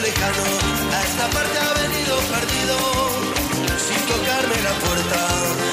lejano, a esta parte ha venido perdido, sin tocarme la puerta.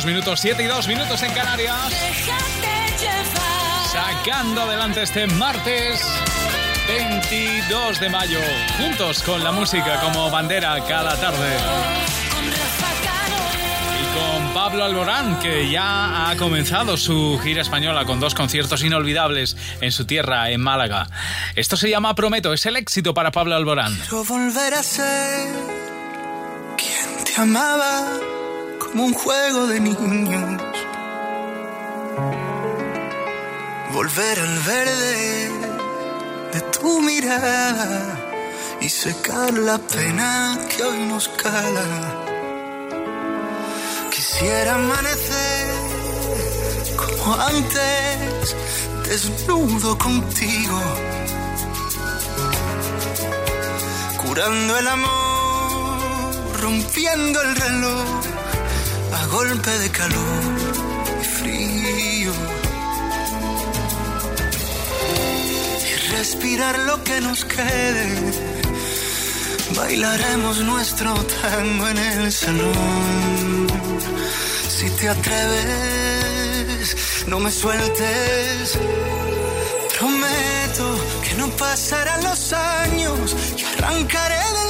2 minutos, 7 y 2 minutos en Canarias. Sacando adelante este martes 22 de mayo. Juntos con la música como bandera cada tarde. Y con Pablo Alborán, que ya ha comenzado su gira española con dos conciertos inolvidables en su tierra, en Málaga. Esto se llama Prometo, es el éxito para Pablo Alborán. Quiero volver a ser quien te amaba como un juego de niños. Volver al verde de tu mirada y secar la pena que hoy nos cala. Quisiera amanecer como antes, desnudo contigo curando el amor, rompiendo el reloj a golpe de calor y frío. Y respirar lo que nos quede, bailaremos nuestro tango en el salón. Si te atreves, no me sueltes. Prometo que no pasarán los años y arrancaré del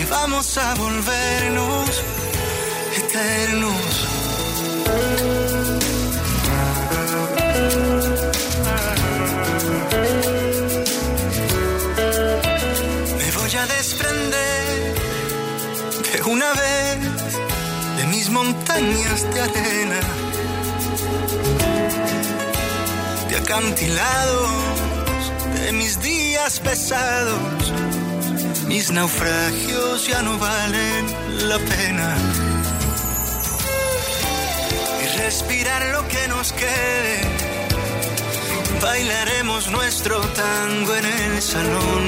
que vamos a volvernos eternos. Me voy a desprender de una vez de mis montañas de arena, de acantilados, de mis días pesados. Mis naufragios ya no valen la pena. Y respirar lo que nos quede. Bailaremos nuestro tango en el salón.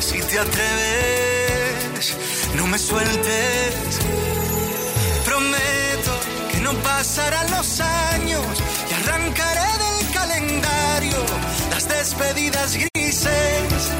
Si te atreves, no me sueltes. Prometo que no pasarán los años y arrancaré del calendario las despedidas grises.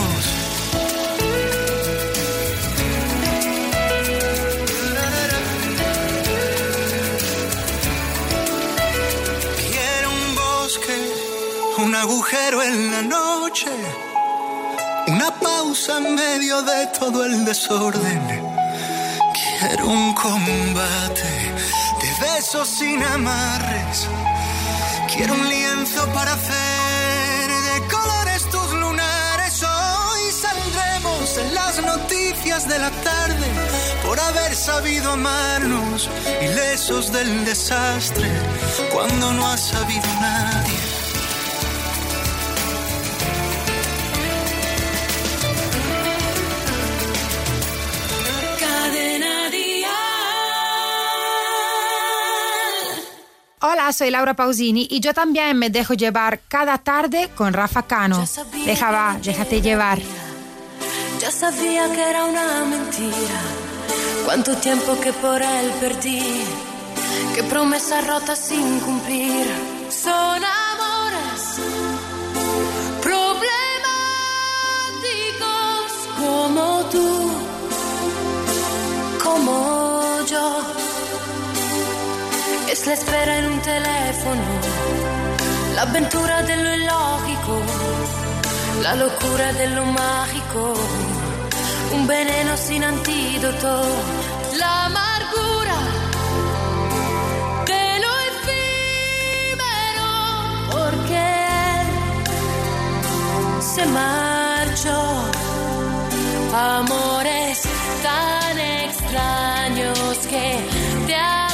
Un agujero en la noche una pausa en medio de todo el desorden. Quiero un combate de besos sin amarres. Quiero un lienzo para hacer de colores tus lunares. Hoy saldremos en las noticias de la tarde por haber sabido amarnos, ilesos del desastre, cuando no ha sabido nadie Hola, soy Laura Pausini y yo también me dejo llevar cada tarde con Rafa Cano. Deja va, déjate llevar. Ya sabía que era una mentira. Cuánto tiempo que por él perdí. Qué promesas rotas sin cumplir. Son amores problemáticos como tú, como yo la espera en un teléfono, la aventura de lo ilógico, la locura de lo mágico, un veneno sin antídoto, la amargura de lo efímero, porque se marchó. Amores tan extraños que te sonreír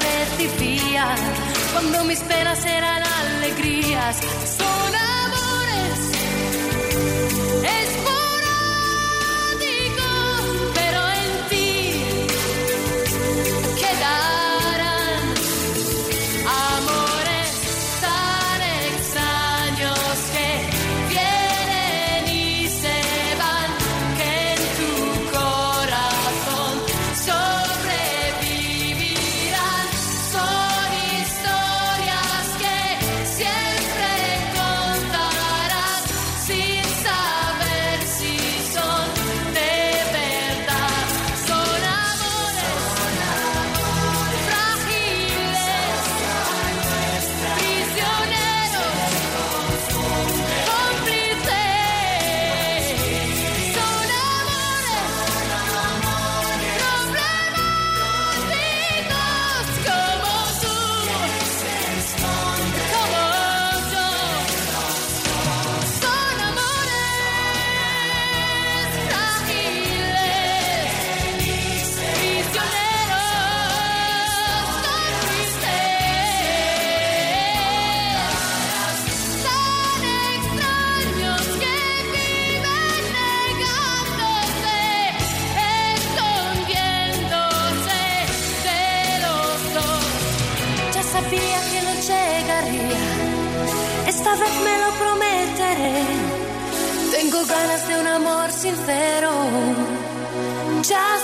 recibía cuando mis penas eran alegrías? Son sincero, ya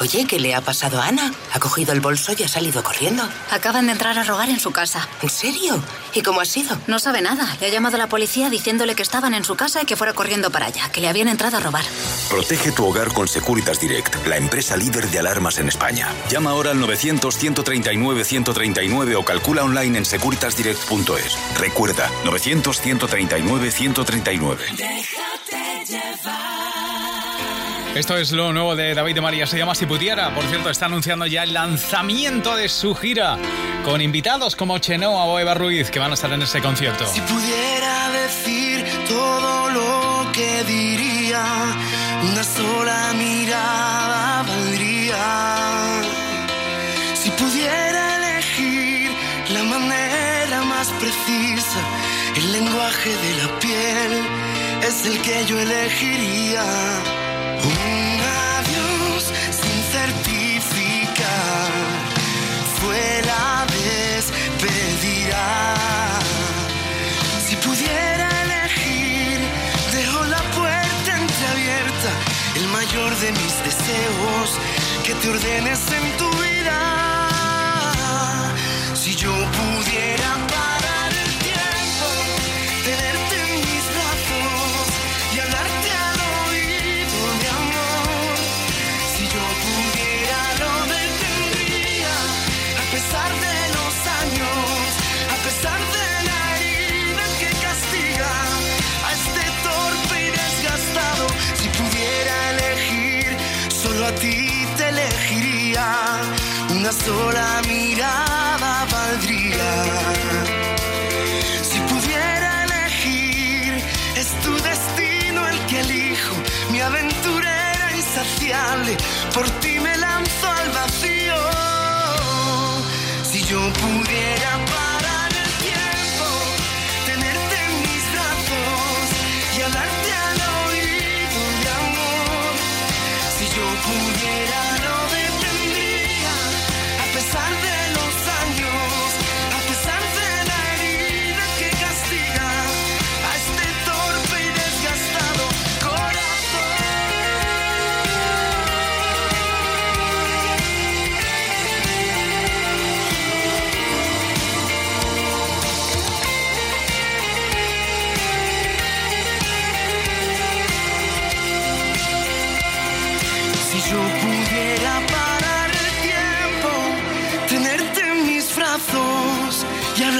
Oye, ¿qué le ha pasado a Ana? Ha cogido el bolso y ha salido corriendo. Acaban de entrar a rogar en su casa. ¿En serio? ¿Y cómo ha sido? No sabe nada. Le ha llamado a la policía diciéndole que estaban en su casa y que fuera corriendo para allá, que le habían entrado a robar. Protege tu hogar con Securitas Direct, la empresa líder de alarmas en España. Llama ahora al 900-139-139 o calcula online en securitasdirect.es. Recuerda, 900-139-139. Déjate llevar. Esto es lo nuevo de David de María, se llama Si Pudiera. Por cierto, está anunciando ya el lanzamiento de su gira con invitados como Chenoa o Eva Ruiz que van a estar en ese concierto. Si pudiera decir todo lo que diría, una sola mirada valdría. Si pudiera elegir la manera más precisa, el lenguaje de la piel es el que yo elegiría un adiós sin certificar fue la despedida. Si pudiera elegir, dejo la puerta entreabierta, el mayor de mis deseos, que te ordenes en tu una sola mirada valdría. Si pudiera elegir, es tu destino el que elijo, mi aventura era insaciable, por ti me lanzo al vacío. Si yo pudiera parar el tiempo, tenerte en mis brazos y hablarte al oído de amor, si yo pudiera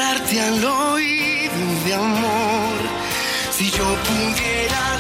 al oído de amor. Si yo pudiera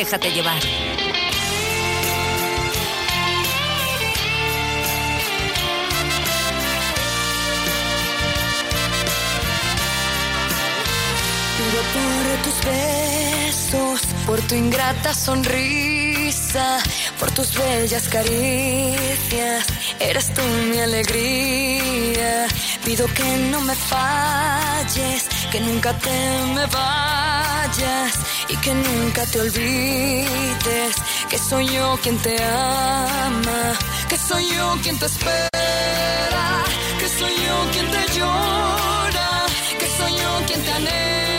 Déjate llevar. Pido por tus besos, por tu ingrata sonrisa, por tus bellas caricias. Eres tú mi alegría. Pido que no me falles, que nunca te me vayas y que nunca te olvides que soy yo quien te ama, que soy yo quien te espera, que soy yo quien te llora, que soy yo quien te anhela.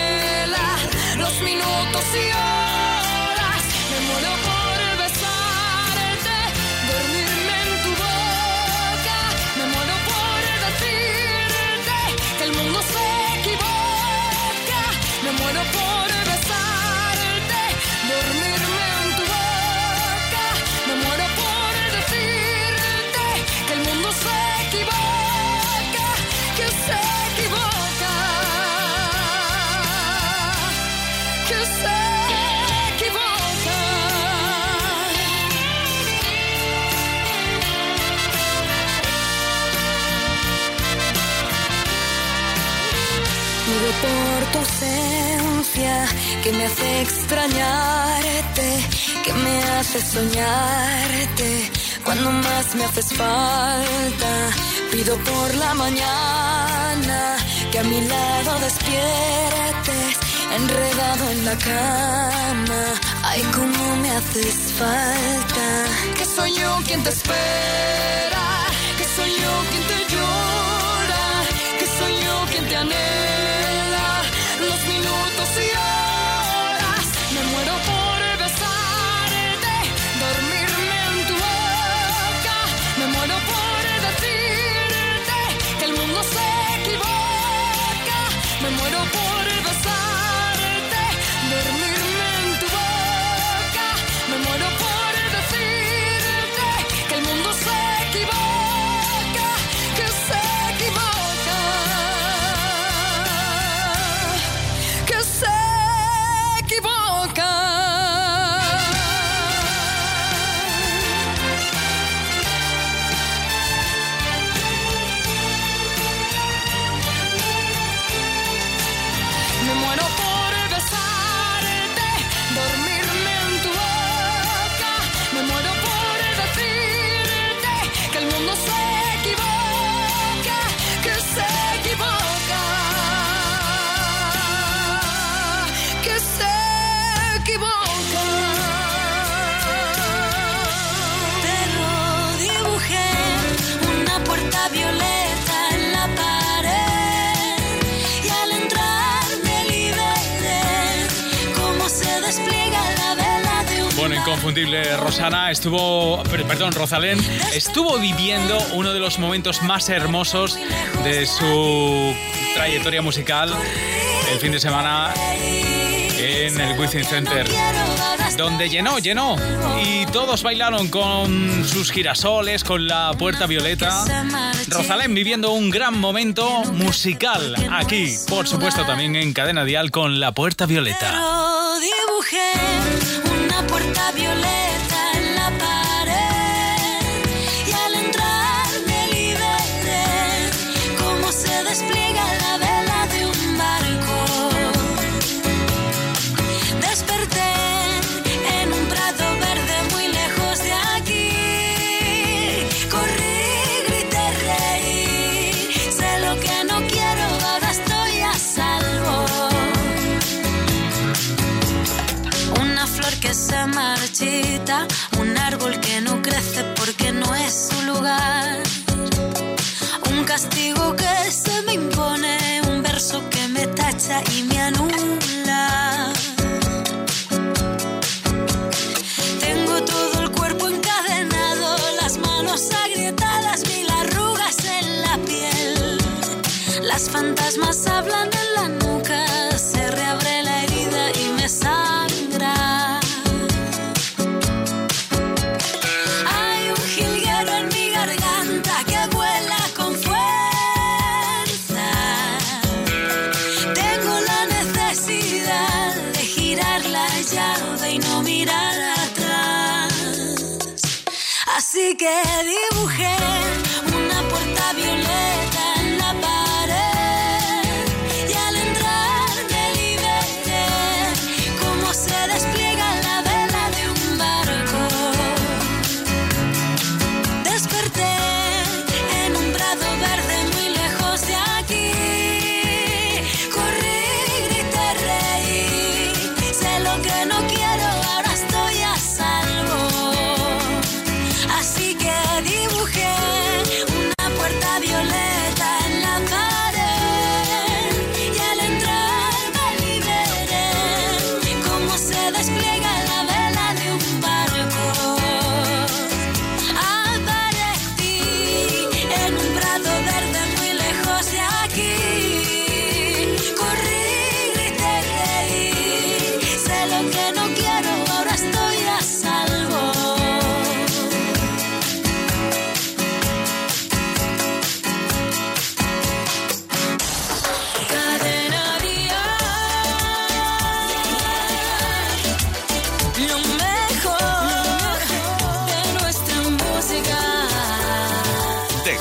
que me hace extrañarte, que me hace soñarte. Cuando más me haces falta, pido por la mañana que a mi lado despiertes, enredado en la cama. Ay, cómo me haces falta. Que soy yo quien te espera, que soy yo quien te llora, que soy yo quien te anhela. Los minutos y Estuvo, perdón, Rosalén estuvo viviendo uno de los momentos más hermosos de su trayectoria musical el fin de semana en el Wizzing Center, donde llenó, llenó, y todos bailaron con sus girasoles, con la puerta violeta. Rosalén viviendo un gran momento musical aquí, por supuesto también en Cadena Dial con la puerta violeta. que dibujé.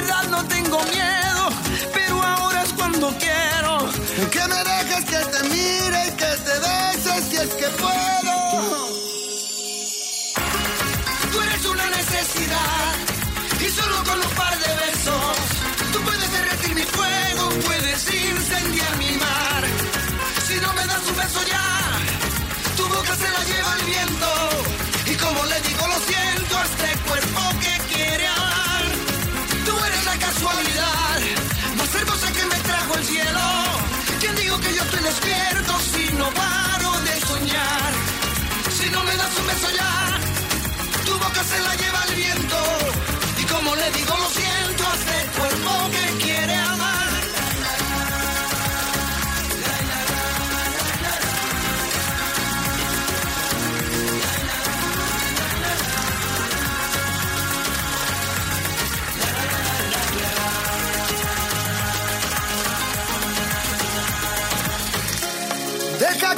Verdad no tengo miedo, pero ahora es cuando quiero. Que me dejes que te mire y que te bese si es que puedo. Tú eres una necesidad y solo con un par de besos tú puedes derretir mi fuego, puedes incendiar mi mar. Si no me das un beso ya, tu boca se la lleva el viento y como le digo lo siento a este cuerpo que yo estoy despierto si no paro de soñar? Si no me das un beso ya, tu boca se la lleva el viento. Y como le digo, lo siento a este cuerpo que quiere amar.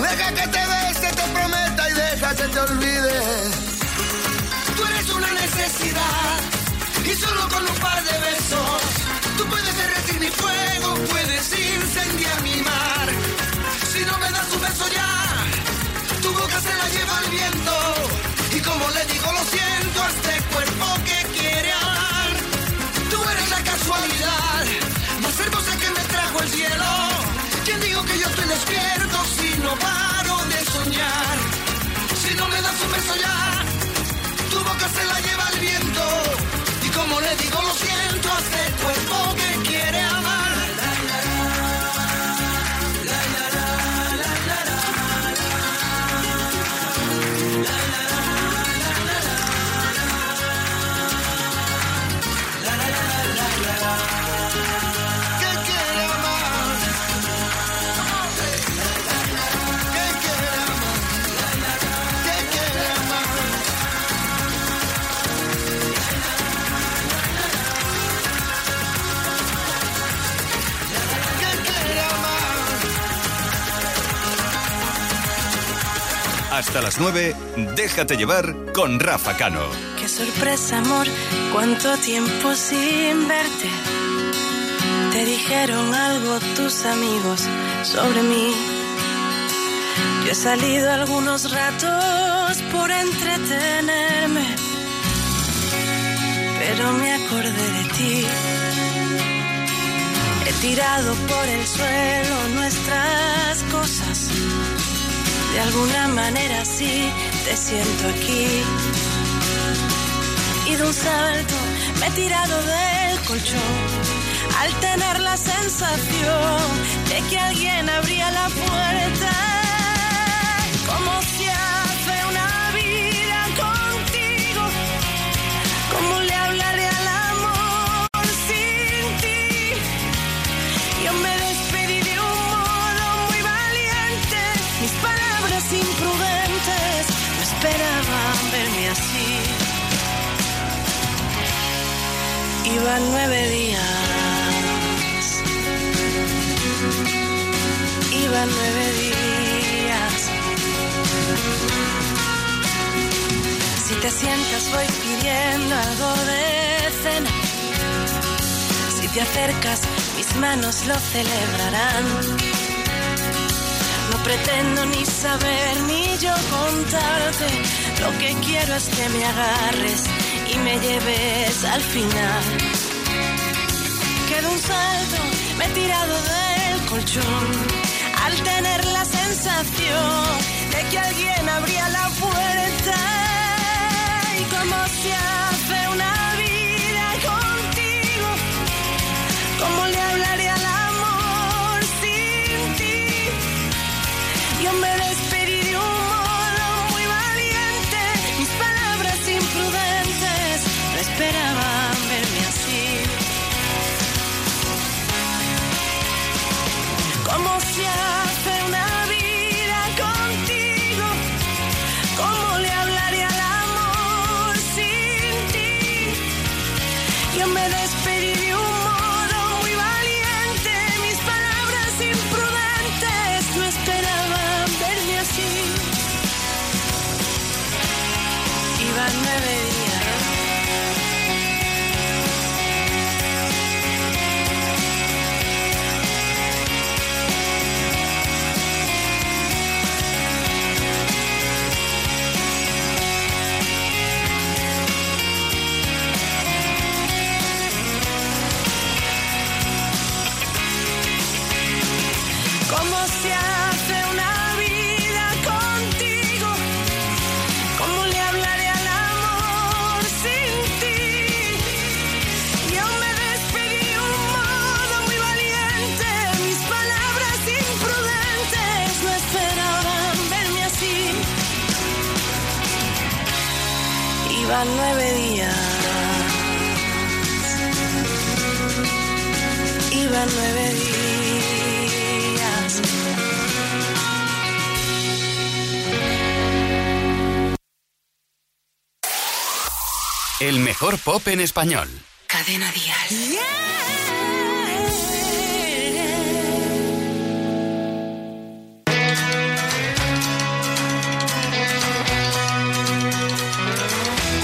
Deja que te bese, te prometa y deja que te olvide. Tú eres una necesidad y solo con un par de besos Le digo, lo siento a este Hasta las 9, déjate llevar con Rafa Cano. Qué sorpresa, amor, cuánto tiempo sin verte. Te dijeron algo tus amigos sobre mí. Yo he salido algunos ratos por entretenerme, pero me acordé de ti. He tirado por el suelo nuestras cosas. De alguna manera sí te siento aquí. Y de un salto me he tirado del colchón al tener la sensación de que alguien abría la puerta. Iban nueve días. Iban nueve días. Si te sientas voy pidiendo algo de cena. Si te acercas, mis manos lo celebrarán. No pretendo ni saber ni yo contarte. Lo que quiero es que me agarres y me lleves al final. Que de un salto me he tirado del colchón al tener la sensación de que alguien abría la puerta y como se hace una vida contigo, ¿cómo le hablaré al amor sin ti? Yo me pop en español. Cadena Dial.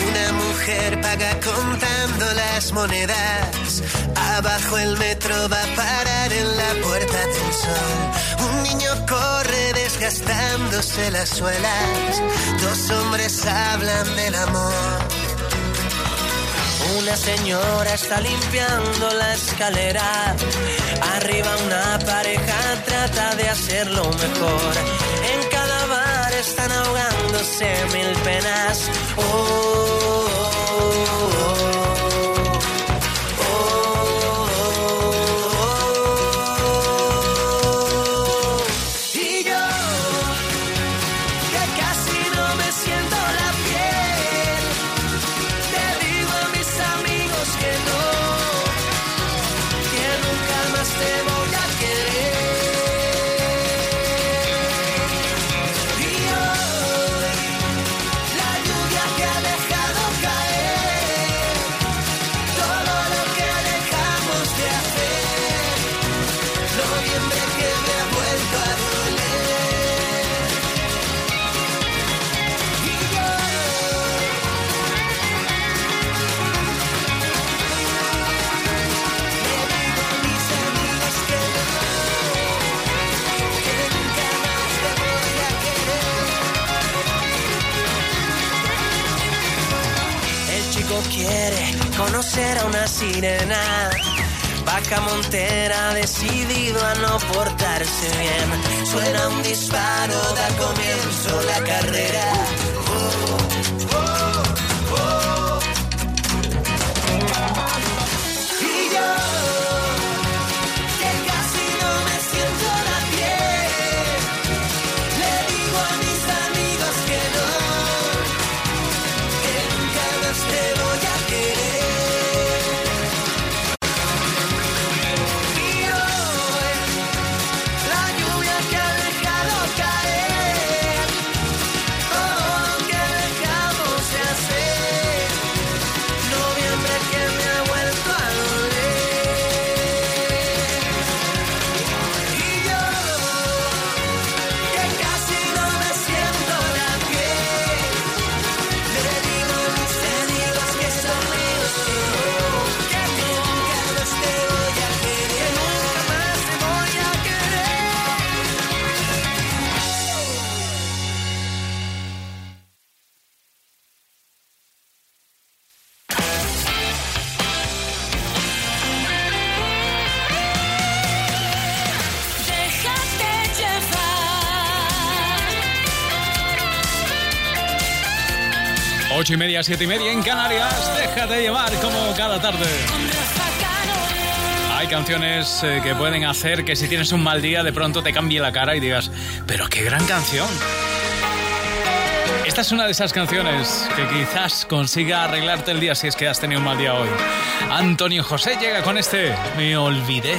Una mujer paga contando las monedas. Abajo el metro va a parar en la puerta del sol. Un niño corre desgastándose las suelas. Dos hombres hablan del amor. Una señora está limpiando la escalera. Arriba una pareja trata de hacerlo mejor. En cada bar están ahogándose mil penas. Oh, oh, oh, oh. A una sirena. Vaca Montera decidido a no portarse bien. Suena un disparo, da comienzo la carrera. Ocho y media, siete y media en Canarias. Déjate llevar como cada tarde. Hay canciones eh, que pueden hacer que si tienes un mal día de pronto te cambie la cara y digas, pero qué gran canción. Esta es una de esas canciones que quizás consiga arreglarte el día si es que has tenido un mal día hoy. Antonio José llega con este Me olvidé.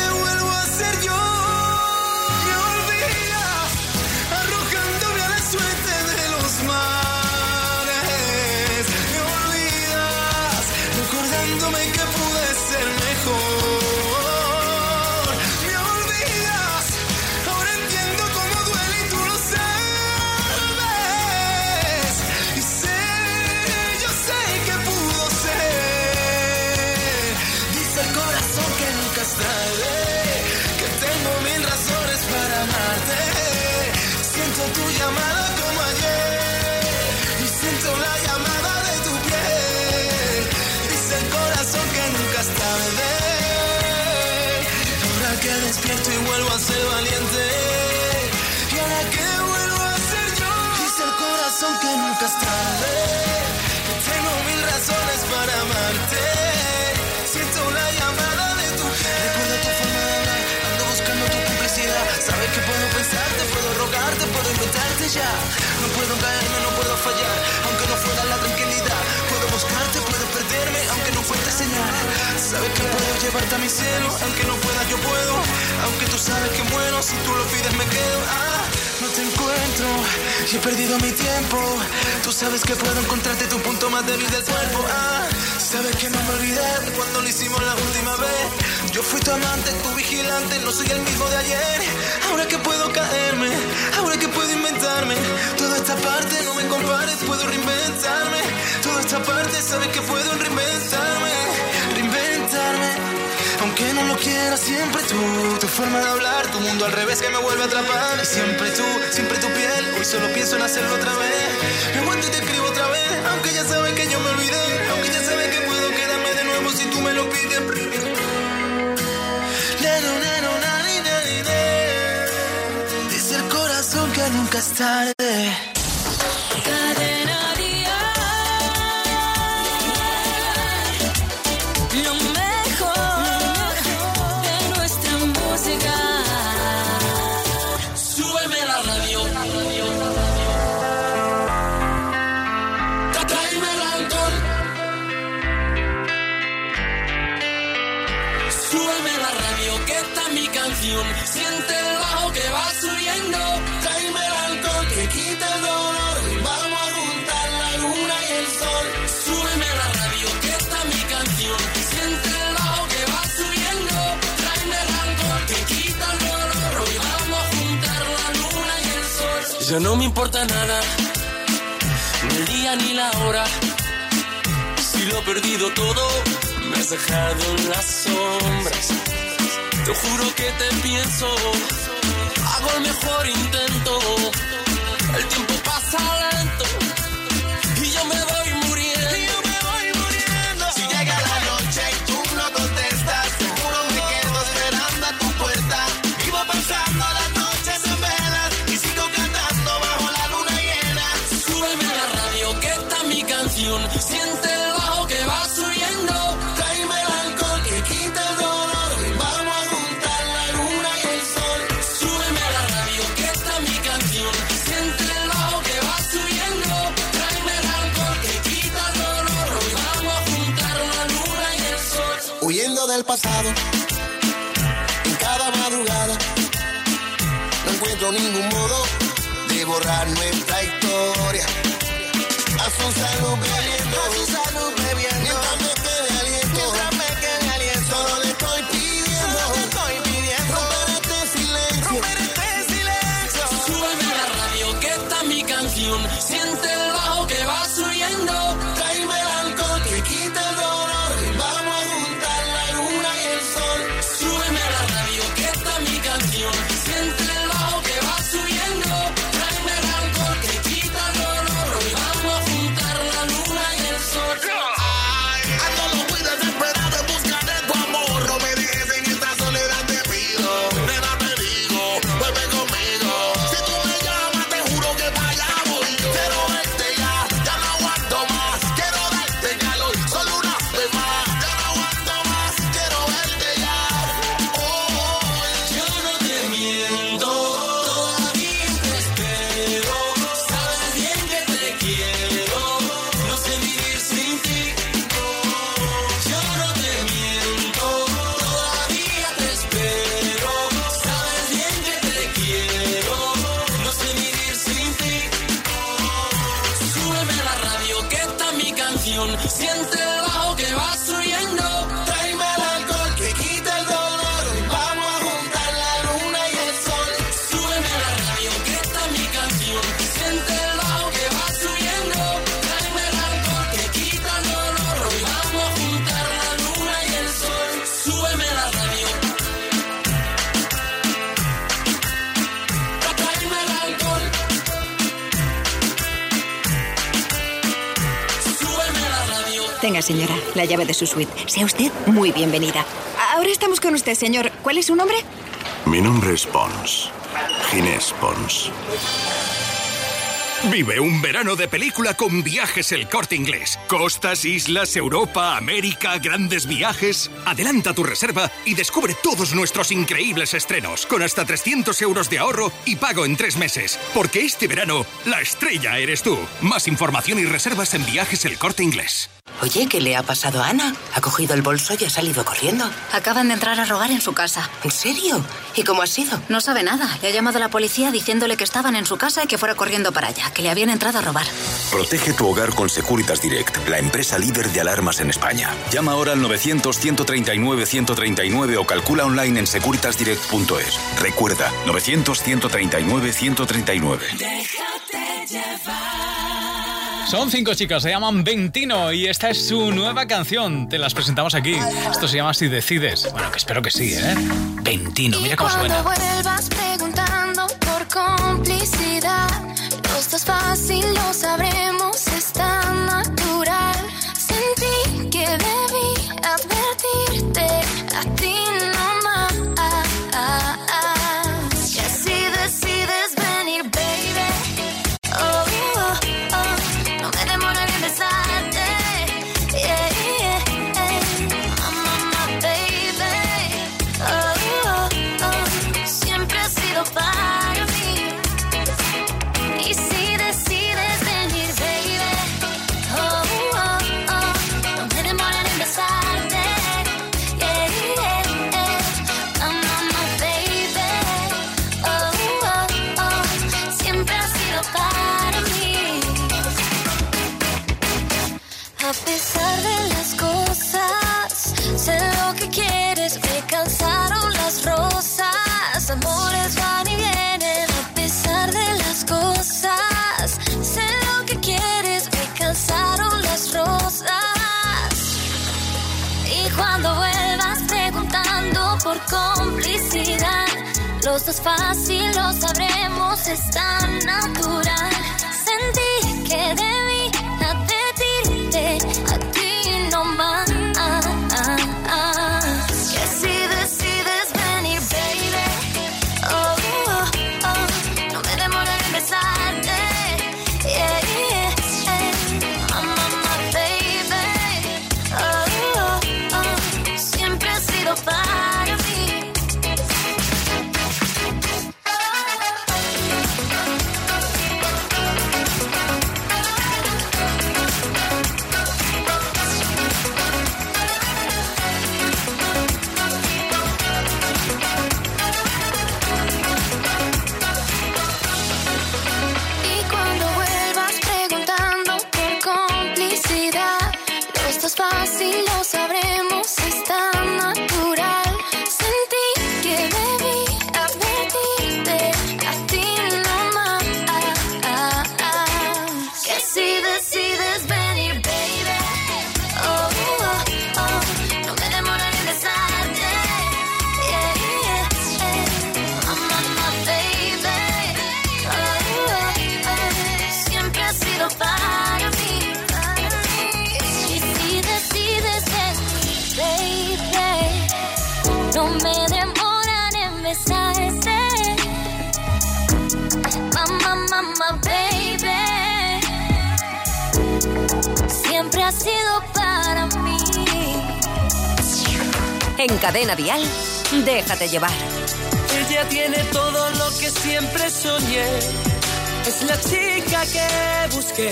No puedo caerme, no puedo fallar. Aunque no fuera la tranquilidad. Puedo buscarte, puedo perderme, aunque no fuerte señal. Sabes que puedo llevarte a mi cielo. Aunque no pueda, yo puedo. Aunque tú sabes que muero, si tú lo pides, me quedo. Ah, no te encuentro y he perdido mi tiempo. Tú sabes que puedo encontrarte tu punto más débil del cuerpo. Ah, sabes que no me olvidé cuando lo hicimos la última vez. Yo fui tu amante, tu vigilante, no soy el mismo de ayer. Ahora que puedo caerme, ahora que puedo inventarme. Toda esta parte no me compares, puedo reinventarme. Toda esta parte sabes que puedo reinventarme, reinventarme. Aunque no lo quiera, siempre tú, tu forma de hablar, tu mundo al revés que me vuelve a atrapar. Y siempre tú, siempre tu piel, hoy solo pienso en hacerlo otra vez. Me aguanto y te escribo otra vez, aunque ya sabes que yo me olvidé. Aunque ya sabes que puedo quedarme de nuevo si tú me lo pides. Nunca es tarde. Ya no me importa nada, ni el día ni la hora. Si lo he perdido todo, me has dejado en las sombras. Te juro que te pienso, hago el mejor intento. El tiempo pasa en cada madrugada. No encuentro ningún modo de borrar nuestra historia. A sus la llave de su suite. Sea usted muy bienvenida. Ahora estamos con usted, señor. ¿Cuál es su nombre? Mi nombre es Pons. Ginés Pons. Vive un verano de película con viajes el corte inglés. Costas, islas, Europa, América, grandes viajes. Adelanta tu reserva y descubre todos nuestros increíbles estrenos con hasta 300 euros de ahorro y pago en tres meses. Porque este verano, la estrella eres tú. Más información y reservas en viajes el corte inglés. Oye, ¿qué le ha pasado a Ana? Ha cogido el bolso y ha salido corriendo. Acaban de entrar a robar en su casa. ¿En serio? ¿Y cómo ha sido? No sabe nada. Le ha llamado a la policía diciéndole que estaban en su casa y que fuera corriendo para allá, que le habían entrado a robar. Protege tu hogar con Securitas Direct, la empresa líder de alarmas en España. Llama ahora al 900-139-139 o calcula online en securitasdirect.es. Recuerda, 900-139-139. Déjate llevar. Son cinco chicas, se llaman Ventino y esta es su nueva canción. Te las presentamos aquí. Esto se llama Si Decides. Bueno, que espero que sí, ¿eh? Ventino, mira cómo suena. complicidad. Los dos fácil lo sabremos, es tan natural. Sentí que debí Déjate llevar. Ella tiene todo lo que siempre soñé. Es la chica que busqué.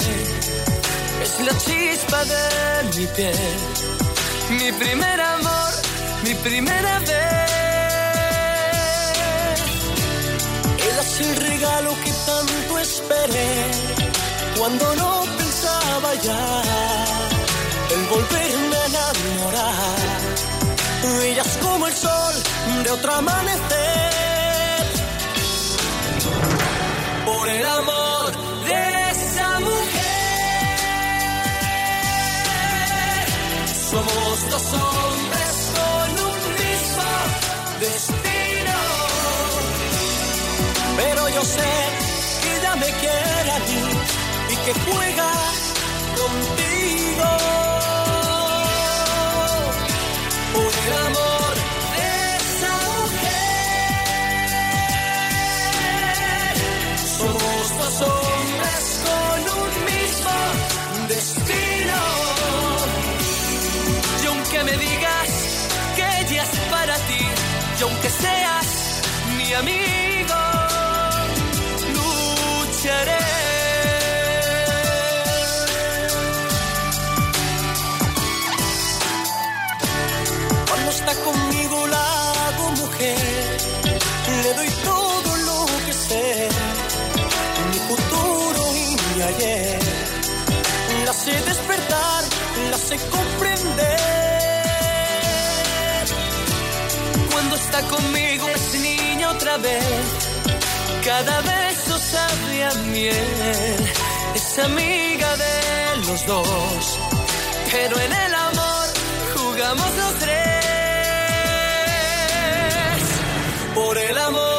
Es la chispa de mi piel. Mi primer amor, mi primera vez. Era el regalo que tanto esperé. Cuando no pensaba ya en volverme a enamorar. Como el sol de otro amanecer. Por el amor de esa mujer. Somos dos hombres con un mismo destino. Pero yo sé que ella me quiere a mí y que juega y aunque seas mi amigo, lucharé. Cuando está conmigo la hago mujer, le doy todo lo que sé, mi futuro y mi ayer. La sé despertar, la sé comprender. Está conmigo es niña otra vez, cada beso sabe a miel. Es amiga de los dos, pero en el amor jugamos los tres. Por el amor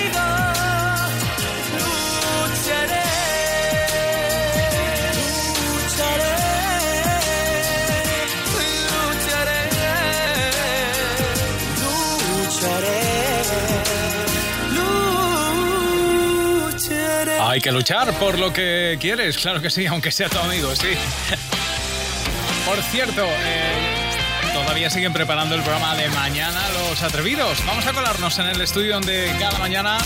Hay que luchar por lo que quieres, claro que sí, aunque sea tu amigo, sí. Por cierto, eh, todavía siguen preparando el programa de mañana Los Atrevidos. Vamos a colarnos en el estudio donde cada mañana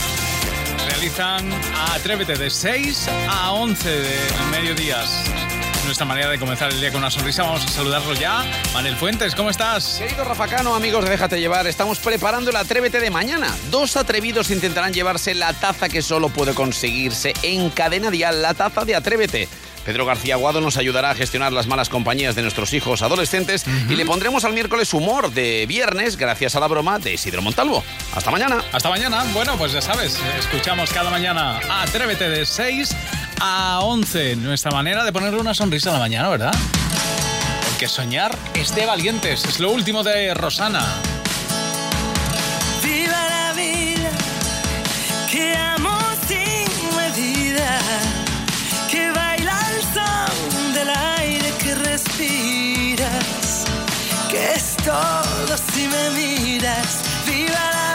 utilizan Atrévete de 6 a 11 de mediodías. Nuestra manera de comenzar el día con una sonrisa. Vamos a saludarlos ya. Manel Fuentes, ¿cómo estás? Querido Rafacano, amigos de Déjate Llevar, estamos preparando el Atrévete de mañana. Dos atrevidos intentarán llevarse la taza que solo puede conseguirse en Cadena Dial, la taza de Atrévete. Pedro García Guado nos ayudará a gestionar las malas compañías de nuestros hijos adolescentes y le pondremos al miércoles humor de viernes gracias a la broma de Isidro Montalvo. Hasta mañana. Hasta mañana. Bueno, pues ya sabes, escuchamos cada mañana Atrévete de 6 a 11. Nuestra manera de ponerle una sonrisa a la mañana, ¿verdad? Porque soñar es de valientes. Es lo último de Rosana. Viva la vida, que amo sin medida, que baila el son del aire que respiras, que es todo si me miras. Viva la vida,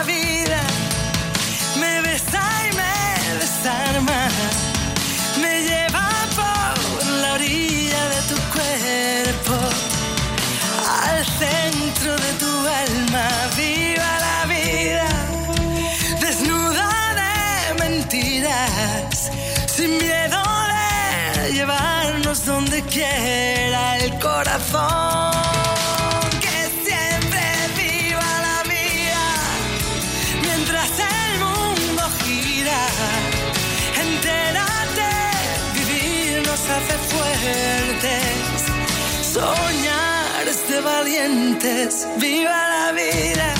donde quiera el corazón. Que siempre viva la vida, mientras el mundo gira. Entérate, vivir nos hace fuertes. Soñar es de valientes, viva la vida,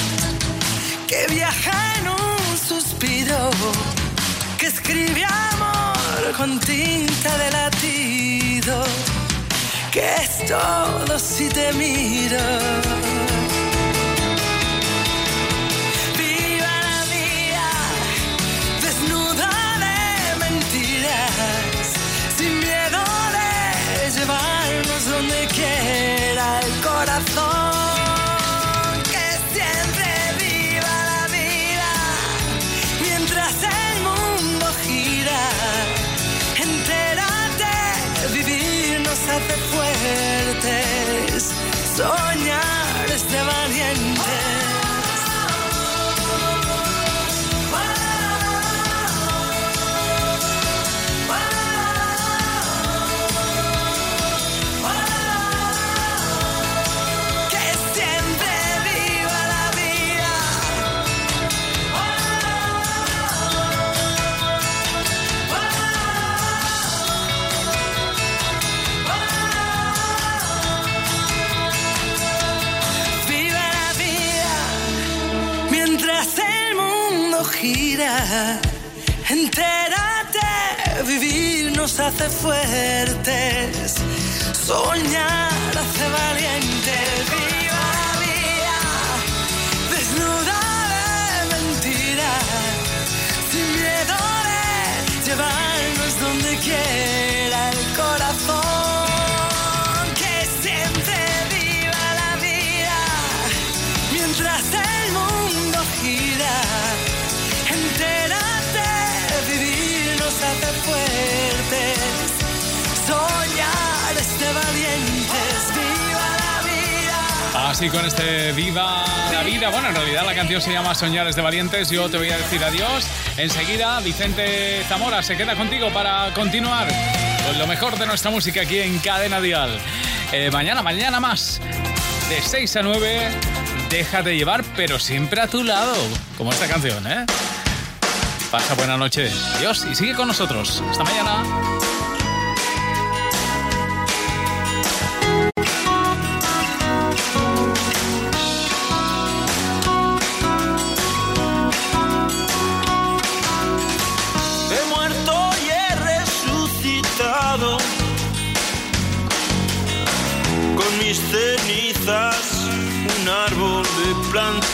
que viaja en un suspiro, que escribe amor con tinta de que es todo si te miro. Gira. Entérate, vivir nos hace fuertes. Soñar hace valientes. Con este Viva la Vida. Bueno, en realidad la canción se llama Soñares de Valientes. Yo te voy a decir adiós. Enseguida, Vicente Zamora se queda contigo para continuar con lo mejor de nuestra música aquí en Cadena Dial. Eh, mañana, mañana más. De 6 a 9, déjate llevar, pero siempre a tu lado. Como esta canción, ¿eh? Pasa buena noche. Adiós y sigue con nosotros. Hasta mañana.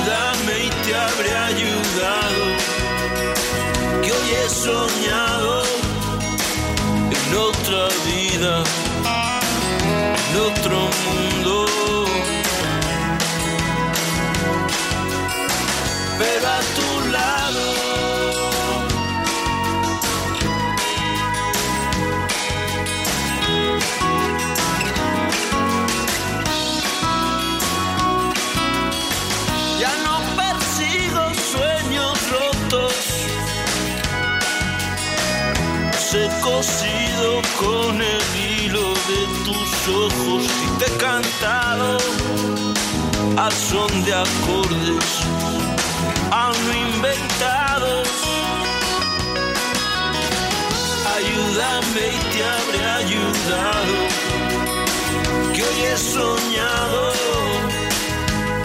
ayúdame y te habré ayudado, que hoy he soñado en otra vida, en otro mundo. Pero a con el hilo de tus ojos y te he cantado al son de acordes aún inventados. Ayúdame y te habré ayudado, que hoy he soñado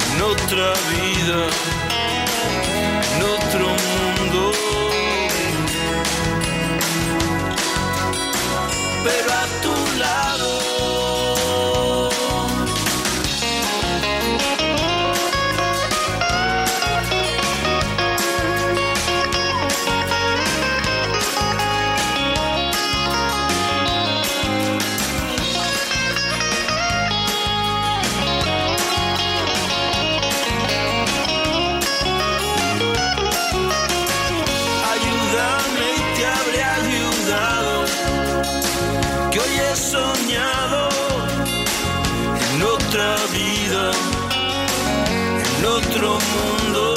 en otra vida, en otro mundo. otro mundo.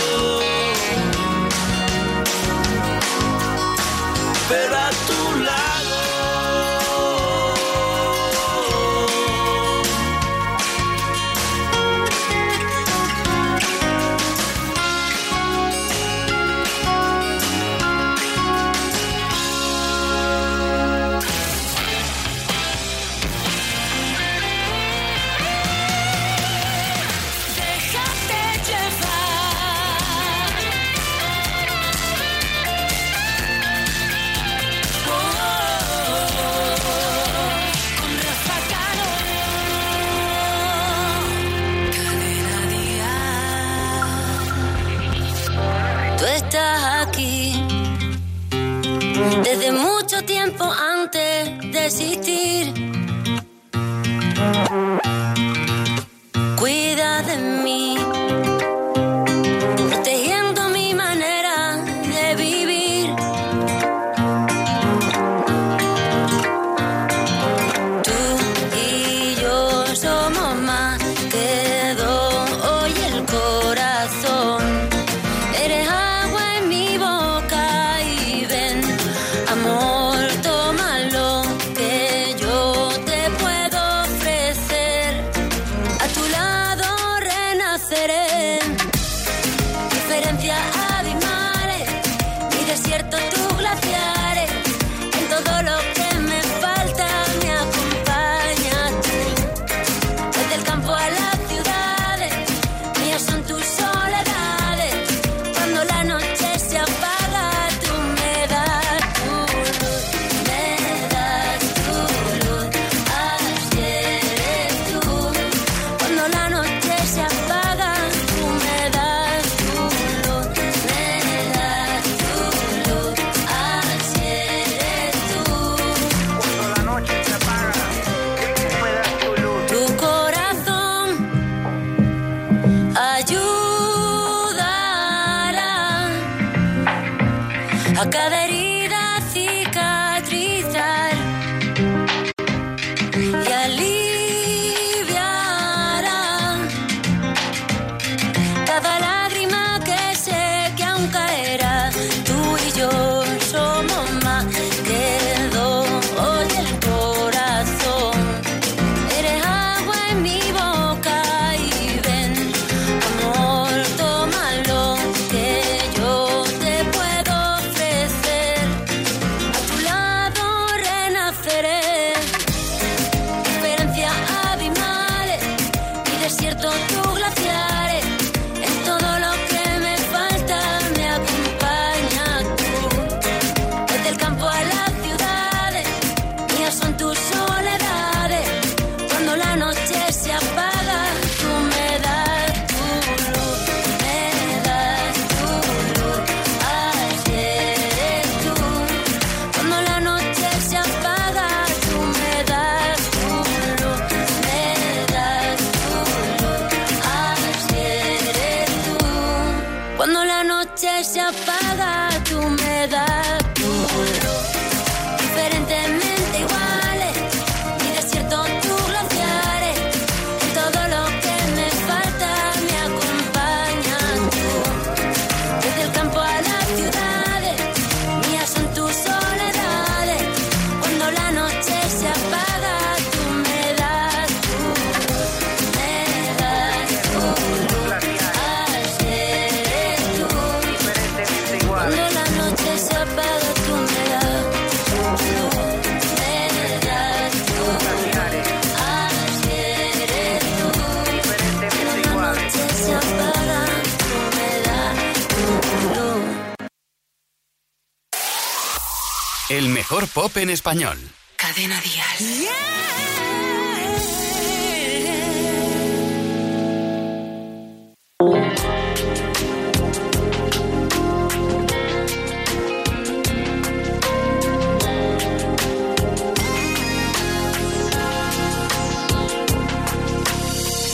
Español. Cadena Dial.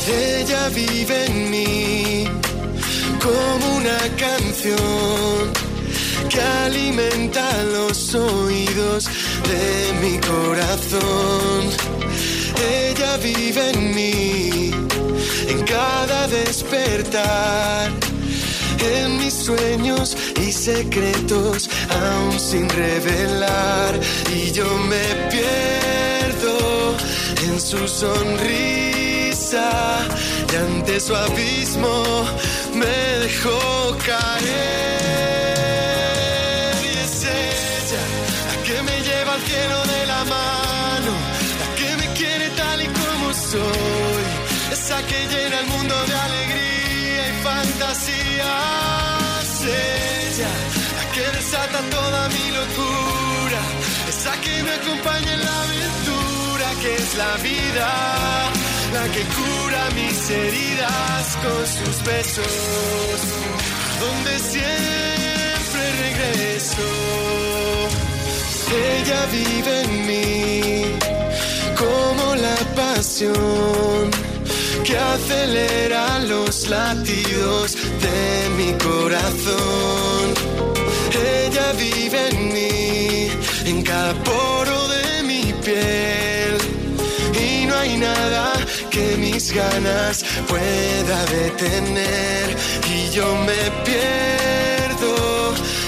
Ella vive en mí como una canción que alimenta los oídos de mi corazón. Ella vive en mí en cada despertar, en mis sueños y secretos aún sin revelar. Y yo me pierdo en su sonrisa y ante su abismo me dejó caer. De la mano, la que me quiere tal y como soy, esa que llena el mundo de alegría y fantasías. Ella la que desata toda mi locura, esa que me acompaña en la aventura que es la vida la que cura mis heridas con sus besos, donde siempre regreso. Ella vive en mí como la pasión que acelera los latidos de mi corazón. Ella vive en mí, en cada poro de mi piel. Y no hay nada que mis ganas pueda detener. Y yo me pierdo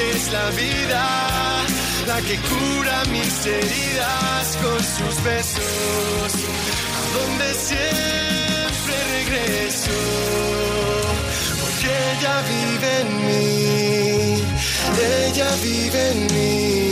es la vida. La que cura mis heridas con sus besos. A donde siempre regreso. Porque ella vive en mí. Ella vive en mí.